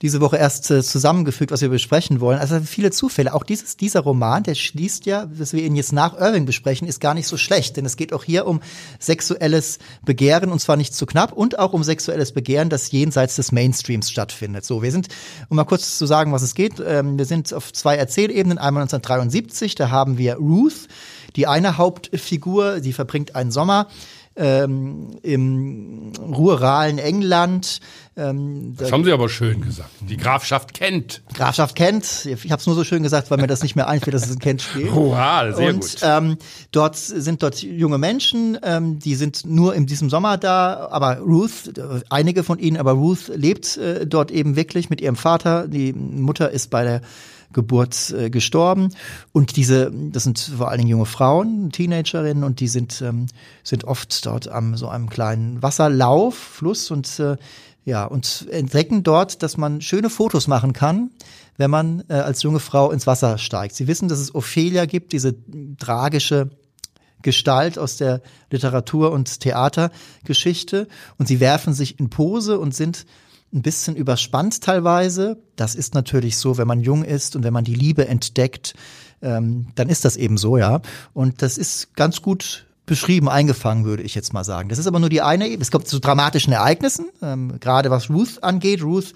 diese Woche erst äh, zusammengefügt, was wir besprechen wollen. Also viele Zufälle. Auch dieses, dieser Roman, der schließt ja, dass wir ihn jetzt nach Irving besprechen, ist gar nicht so schlecht, denn es geht auch hier um sexuelles Begehren und zwar nicht zu knapp und auch um sexuelles Begehren, das jenseits des Mainstreams stattfindet. So, wir sind, um mal kurz zu sagen, was es geht, ähm, wir sind auf zwei Erzählebenen. Einmal 1973, da haben wir Ruth, die eine Hauptfigur, die verbringt einen Sommer ähm, im ruralen England. Ähm, Das haben Sie aber schön gesagt. Die Grafschaft kennt. Grafschaft Kent. Ich habe es nur so schön gesagt, weil mir das nicht mehr einfällt, dass es in Kent steht. Rural, sehr und gut. Ähm, dort sind dort junge Menschen, ähm, die sind nur in diesem Sommer da, aber Ruth, einige von ihnen, aber Ruth lebt äh, dort eben wirklich mit ihrem Vater. Die Mutter ist bei der Geburt äh, gestorben und diese, das sind vor allen Dingen junge Frauen, Teenagerinnen und die sind ähm, sind oft dort am so einem kleinen Wasserlauf, Fluss und äh, ja und entdecken dort, dass man schöne Fotos machen kann, wenn man äh, als junge Frau ins Wasser steigt. Sie wissen, dass es Ophelia gibt, diese tragische Gestalt aus der Literatur- und Theatergeschichte und sie werfen sich in Pose und sind ein bisschen überspannt teilweise. Das ist natürlich so, wenn man jung ist und wenn man die Liebe entdeckt, ähm, dann ist das eben so, ja. Und das ist ganz gut beschrieben, eingefangen, würde ich jetzt mal sagen. Das ist aber nur die eine Ebene. Es kommt zu dramatischen Ereignissen, ähm, gerade was Ruth angeht. Ruth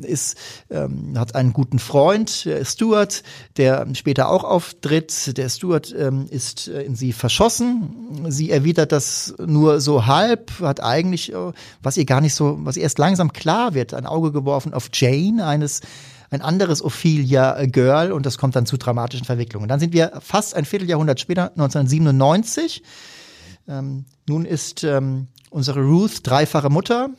ist, ähm, hat einen guten Freund, Stuart, der später auch auftritt. Der Stuart ähm, ist äh, in sie verschossen. Sie erwidert das nur so halb, hat eigentlich, äh, was ihr gar nicht so, was ihr erst langsam klar wird, ein Auge geworfen auf Jane, eines ein anderes Ophelia Girl und das kommt dann zu dramatischen Verwicklungen. Dann sind wir fast ein Vierteljahrhundert später, 1997. Ähm, nun ist ähm, unsere Ruth dreifache Mutter,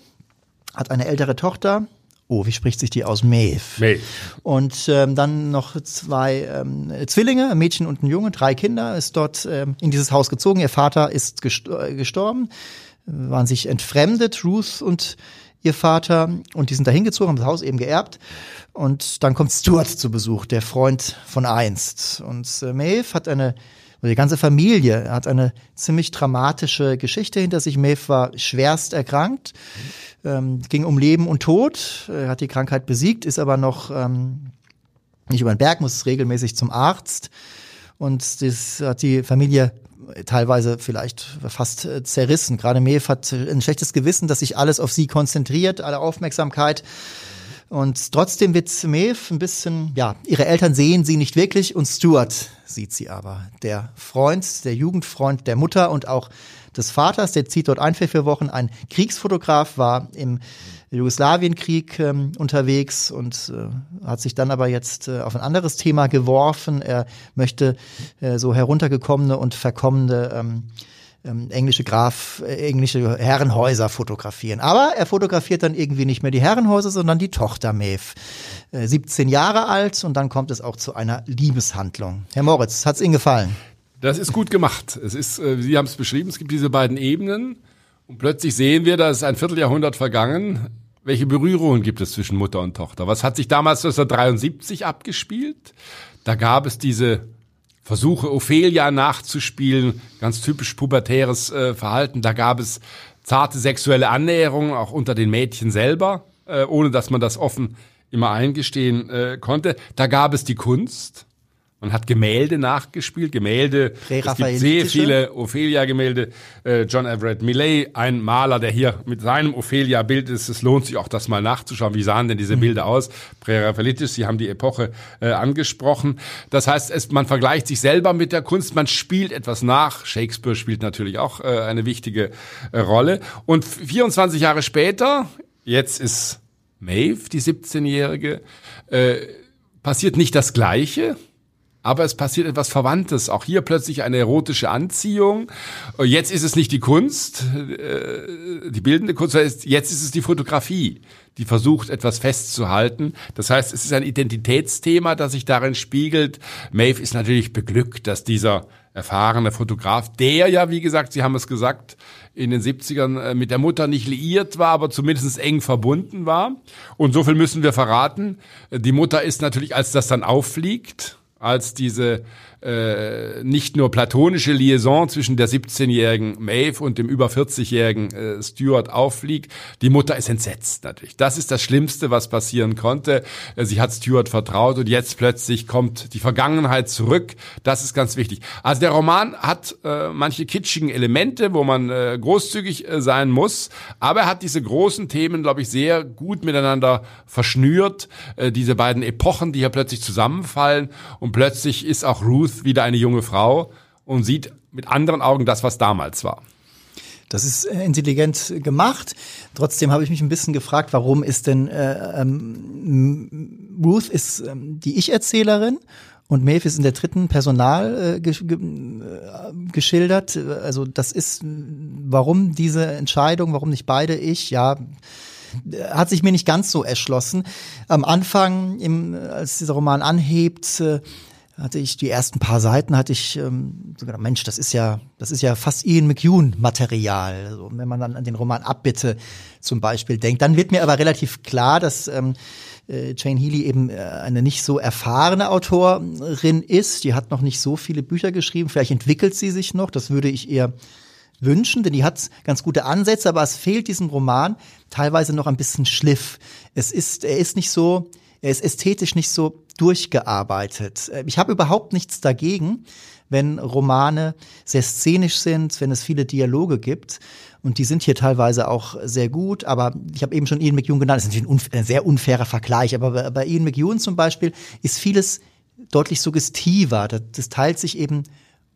hat eine ältere Tochter. Oh, wie spricht sich die aus? Maeve. Maeve. Und ähm, dann noch zwei ähm, Zwillinge, ein Mädchen und ein Junge, drei Kinder, ist dort ähm, in dieses Haus gezogen. Ihr Vater ist äh, gestorben, waren sich entfremdet, Ruth und ihr Vater, und die sind da hingezogen, haben das Haus eben geerbt. Und dann kommt Stuart zu Besuch, der Freund von einst. Und äh, Maeve hat eine, die ganze Familie hat eine ziemlich dramatische Geschichte hinter sich. Maeve war schwerst erkrankt, ähm, ging um Leben und Tod, äh, hat die Krankheit besiegt, ist aber noch ähm, nicht über den Berg, muss regelmäßig zum Arzt. Und das hat die Familie teilweise vielleicht fast äh, zerrissen. Gerade Maeve hat ein schlechtes Gewissen, dass sich alles auf sie konzentriert, alle Aufmerksamkeit. Und trotzdem wird Maeve ein bisschen, ja, ihre Eltern sehen sie nicht wirklich und Stuart sieht sie aber. Der Freund, der Jugendfreund der Mutter und auch des Vaters, der zieht dort ein für vier Wochen. Ein Kriegsfotograf war im Jugoslawienkrieg ähm, unterwegs und äh, hat sich dann aber jetzt äh, auf ein anderes Thema geworfen. Er möchte äh, so heruntergekommene und verkommene ähm, ähm, englische Graf, äh, englische Herrenhäuser fotografieren. Aber er fotografiert dann irgendwie nicht mehr die Herrenhäuser, sondern die Tochter Maeve. Äh, 17 Jahre alt und dann kommt es auch zu einer Liebeshandlung. Herr Moritz, hat's Ihnen gefallen? Das ist gut gemacht. Es ist, äh, Sie haben es beschrieben, es gibt diese beiden Ebenen. Und plötzlich sehen wir, da ist ein Vierteljahrhundert vergangen. Welche Berührungen gibt es zwischen Mutter und Tochter? Was hat sich damals 1973 abgespielt? Da gab es diese Versuche, Ophelia nachzuspielen, ganz typisch pubertäres äh, Verhalten. Da gab es zarte sexuelle Annäherungen, auch unter den Mädchen selber, äh, ohne dass man das offen immer eingestehen äh, konnte. Da gab es die Kunst. Man hat Gemälde nachgespielt, Gemälde. Es gibt sehr viele Ophelia-Gemälde. Äh, John Everett Millay, ein Maler, der hier mit seinem Ophelia-Bild ist. Es lohnt sich auch, das mal nachzuschauen. Wie sahen denn diese mhm. Bilder aus? Präraphaelitisch, Sie haben die Epoche äh, angesprochen. Das heißt, es, man vergleicht sich selber mit der Kunst, man spielt etwas nach. Shakespeare spielt natürlich auch äh, eine wichtige Rolle. Und 24 Jahre später, jetzt ist Maeve, die 17-Jährige, äh, passiert nicht das Gleiche aber es passiert etwas Verwandtes. Auch hier plötzlich eine erotische Anziehung. Jetzt ist es nicht die Kunst, äh, die bildende Kunst, jetzt ist es die Fotografie, die versucht, etwas festzuhalten. Das heißt, es ist ein Identitätsthema, das sich darin spiegelt. Maeve ist natürlich beglückt, dass dieser erfahrene Fotograf, der ja, wie gesagt, Sie haben es gesagt, in den 70ern äh, mit der Mutter nicht liiert war, aber zumindest eng verbunden war. Und so viel müssen wir verraten. Die Mutter ist natürlich, als das dann auffliegt, als diese äh, nicht nur platonische Liaison zwischen der 17-jährigen Maeve und dem über 40-jährigen äh, Stuart auffliegt. Die Mutter ist entsetzt natürlich. Das ist das Schlimmste, was passieren konnte. Äh, sie hat Stuart vertraut und jetzt plötzlich kommt die Vergangenheit zurück. Das ist ganz wichtig. Also der Roman hat äh, manche kitschigen Elemente, wo man äh, großzügig äh, sein muss, aber er hat diese großen Themen, glaube ich, sehr gut miteinander verschnürt. Äh, diese beiden Epochen, die hier plötzlich zusammenfallen und plötzlich ist auch Ruth Ruth wieder eine junge Frau und sieht mit anderen Augen das, was damals war. Das ist äh, intelligent gemacht. Trotzdem habe ich mich ein bisschen gefragt, warum ist denn äh, ähm, Ruth ist ähm, die Ich-Erzählerin und Maeve ist in der dritten Personal äh, ge ge äh, geschildert. Also das ist, warum diese Entscheidung, warum nicht beide Ich? Ja, hat sich mir nicht ganz so erschlossen. Am Anfang, im, als dieser Roman anhebt, äh, hatte ich die ersten paar Seiten hatte ich ähm, so gedacht, Mensch, das ist ja, das ist ja fast Ian McEwan Material. Also, wenn man dann an den Roman Abbitte zum Beispiel denkt, dann wird mir aber relativ klar, dass ähm, äh, Jane Healy eben äh, eine nicht so erfahrene Autorin ist. Die hat noch nicht so viele Bücher geschrieben. Vielleicht entwickelt sie sich noch. Das würde ich eher wünschen, denn die hat ganz gute Ansätze, aber es fehlt diesem Roman teilweise noch ein bisschen Schliff. Es ist, er ist nicht so, er ist ästhetisch nicht so durchgearbeitet. Ich habe überhaupt nichts dagegen, wenn Romane sehr szenisch sind, wenn es viele Dialoge gibt. Und die sind hier teilweise auch sehr gut. Aber ich habe eben schon Ian McEwan genannt. Das ist ein, ein sehr unfairer Vergleich. Aber bei, bei Ian McEwan zum Beispiel ist vieles deutlich suggestiver. Das, das teilt sich eben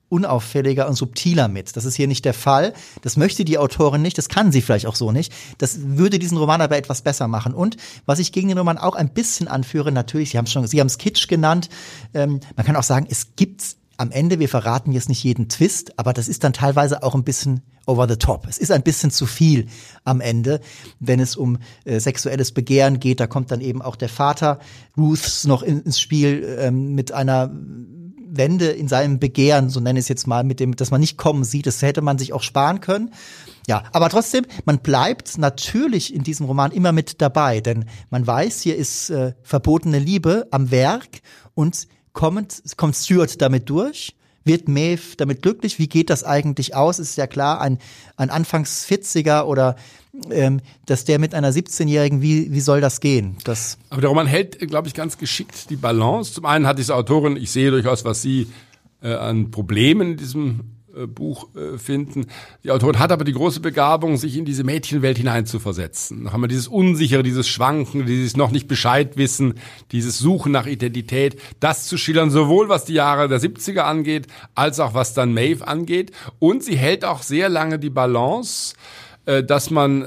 unauffälliger und subtiler mit. Das ist hier nicht der Fall. Das möchte die Autorin nicht, das kann sie vielleicht auch so nicht. Das würde diesen Roman aber etwas besser machen. Und was ich gegen den Roman auch ein bisschen anführe, natürlich, Sie haben es schon, Sie haben es Kitsch genannt. Ähm, man kann auch sagen, es gibt am Ende, wir verraten jetzt nicht jeden Twist, aber das ist dann teilweise auch ein bisschen over the top. Es ist ein bisschen zu viel am Ende, wenn es um äh, sexuelles Begehren geht. Da kommt dann eben auch der Vater Ruths noch in, ins Spiel ähm, mit einer Wende in seinem Begehren, so nenne ich es jetzt mal, mit dem, dass man nicht kommen sieht. Das hätte man sich auch sparen können. Ja, aber trotzdem, man bleibt natürlich in diesem Roman immer mit dabei, denn man weiß, hier ist äh, verbotene Liebe am Werk und kommt, kommt Stuart damit durch? Wird Maeve damit glücklich? Wie geht das eigentlich aus? Ist ja klar, ein, ein anfangs 40er oder ähm, dass der mit einer 17-Jährigen, wie, wie soll das gehen? Das Aber der Roman hält, glaube ich, ganz geschickt die Balance. Zum einen hat diese Autorin, ich sehe durchaus, was sie äh, an Problemen in diesem Buch äh, finden. Die Autorin hat aber die große Begabung, sich in diese Mädchenwelt hineinzuversetzen. Noch einmal dieses Unsichere, dieses Schwanken, dieses noch nicht Bescheid wissen, dieses Suchen nach Identität, das zu schildern, sowohl was die Jahre der 70er angeht, als auch was dann Maeve angeht. Und sie hält auch sehr lange die Balance, äh, dass man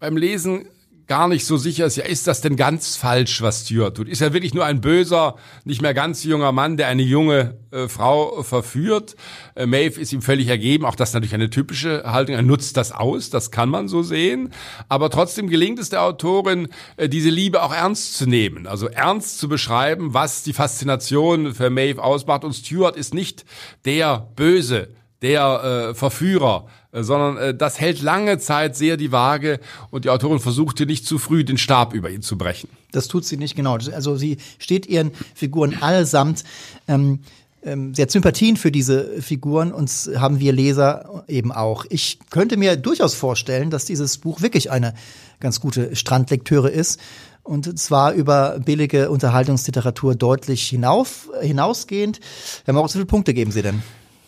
beim Lesen gar nicht so sicher ist, ja, ist das denn ganz falsch, was Stuart tut? Ist er wirklich nur ein böser, nicht mehr ganz junger Mann, der eine junge äh, Frau verführt? Äh, Maeve ist ihm völlig ergeben, auch das ist natürlich eine typische Haltung, er nutzt das aus, das kann man so sehen. Aber trotzdem gelingt es der Autorin, äh, diese Liebe auch ernst zu nehmen, also ernst zu beschreiben, was die Faszination für Maeve ausmacht. Und Stuart ist nicht der Böse, der äh, Verführer, sondern äh, das hält lange Zeit sehr die Waage und die Autorin versuchte nicht zu früh den Stab über ihn zu brechen. Das tut sie nicht genau. Also sie steht ihren Figuren allesamt. Ähm, ähm, sie Sympathien für diese Figuren und haben wir Leser eben auch. Ich könnte mir durchaus vorstellen, dass dieses Buch wirklich eine ganz gute Strandlektüre ist und zwar über billige Unterhaltungsliteratur deutlich hinauf, hinausgehend. Herr Moritz, wie viele Punkte geben Sie denn?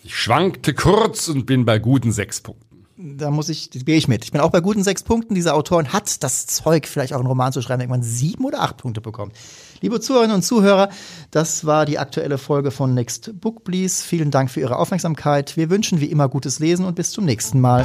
Ich schwankte kurz und bin bei guten sechs Punkten. Da muss ich, gehe ich mit. Ich bin auch bei guten sechs Punkten. Dieser Autorin hat das Zeug, vielleicht auch einen Roman zu schreiben, wenn man sieben oder acht Punkte bekommt. Liebe Zuhörerinnen und Zuhörer, das war die aktuelle Folge von Next Book Please. Vielen Dank für Ihre Aufmerksamkeit. Wir wünschen wie immer gutes Lesen und bis zum nächsten Mal.